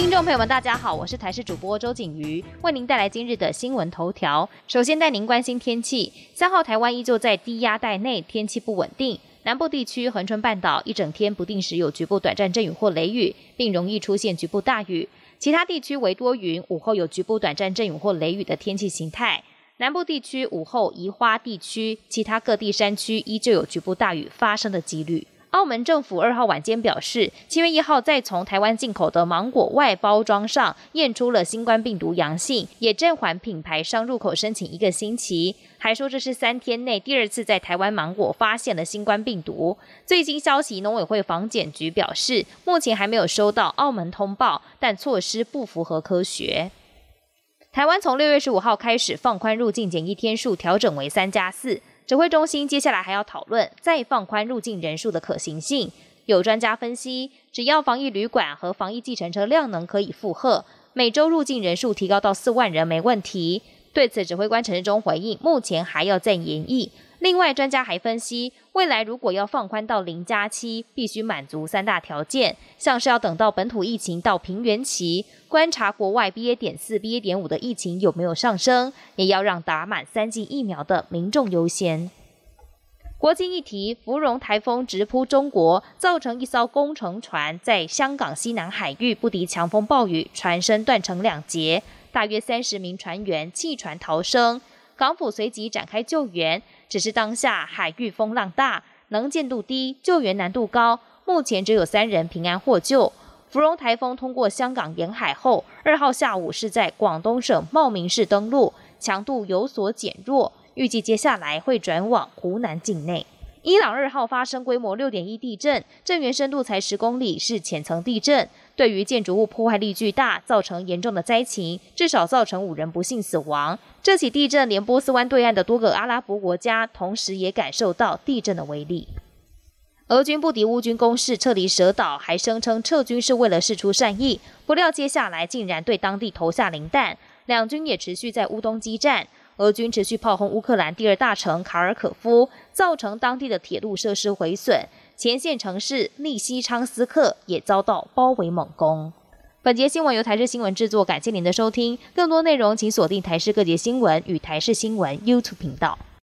听众朋友们，大家好，我是台视主播周景瑜，为您带来今日的新闻头条。首先带您关心天气，三号台湾依旧在低压带内，天气不稳定。南部地区恒春半岛一整天不定时有局部短暂阵雨或雷雨，并容易出现局部大雨。其他地区为多云，午后有局部短暂阵雨或雷雨的天气形态。南部地区午后宜花地区，其他各地山区依旧有局部大雨发生的几率。澳门政府二号晚间表示，七月一号再从台湾进口的芒果外包装上验出了新冠病毒阳性，也暂缓品牌商入口申请一个星期。还说这是三天内第二次在台湾芒果发现了新冠病毒。最新消息，农委会防检局表示，目前还没有收到澳门通报，但措施不符合科学。台湾从六月十五号开始放宽入境检疫天数，调整为三加四。指挥中心接下来还要讨论再放宽入境人数的可行性。有专家分析，只要防疫旅馆和防疫计程车量能可以负荷，每周入境人数提高到四万人没问题。对此，指挥官陈志忠回应，目前还要再研议。另外，专家还分析，未来如果要放宽到零加七，必须满足三大条件，像是要等到本土疫情到平原期，观察国外 BA. 点四、BA. 点五的疫情有没有上升，也要让打满三剂疫苗的民众优先。国际议题：芙蓉台风直扑中国，造成一艘工程船在香港西南海域不敌强风暴雨，船身断成两截，大约三十名船员弃船逃生。港府随即展开救援，只是当下海域风浪大，能见度低，救援难度高，目前只有三人平安获救。芙蓉台风通过香港沿海后，二号下午是在广东省茂名市登陆，强度有所减弱，预计接下来会转往湖南境内。伊朗二号发生规模六点一地震，震源深度才十公里，是浅层地震，对于建筑物破坏力巨大，造成严重的灾情，至少造成五人不幸死亡。这起地震连波斯湾对岸的多个阿拉伯国家，同时也感受到地震的威力。俄军不敌乌军攻势，撤离蛇岛，还声称撤军是为了示出善意，不料接下来竟然对当地投下磷弹。两军也持续在乌东激战。俄军持续炮轰乌克兰第二大城卡尔可夫，造成当地的铁路设施毁损，前线城市利西昌斯克也遭到包围猛攻。本节新闻由台视新闻制作，感谢您的收听。更多内容请锁定台视各节新闻与台视新闻 YouTube 频道。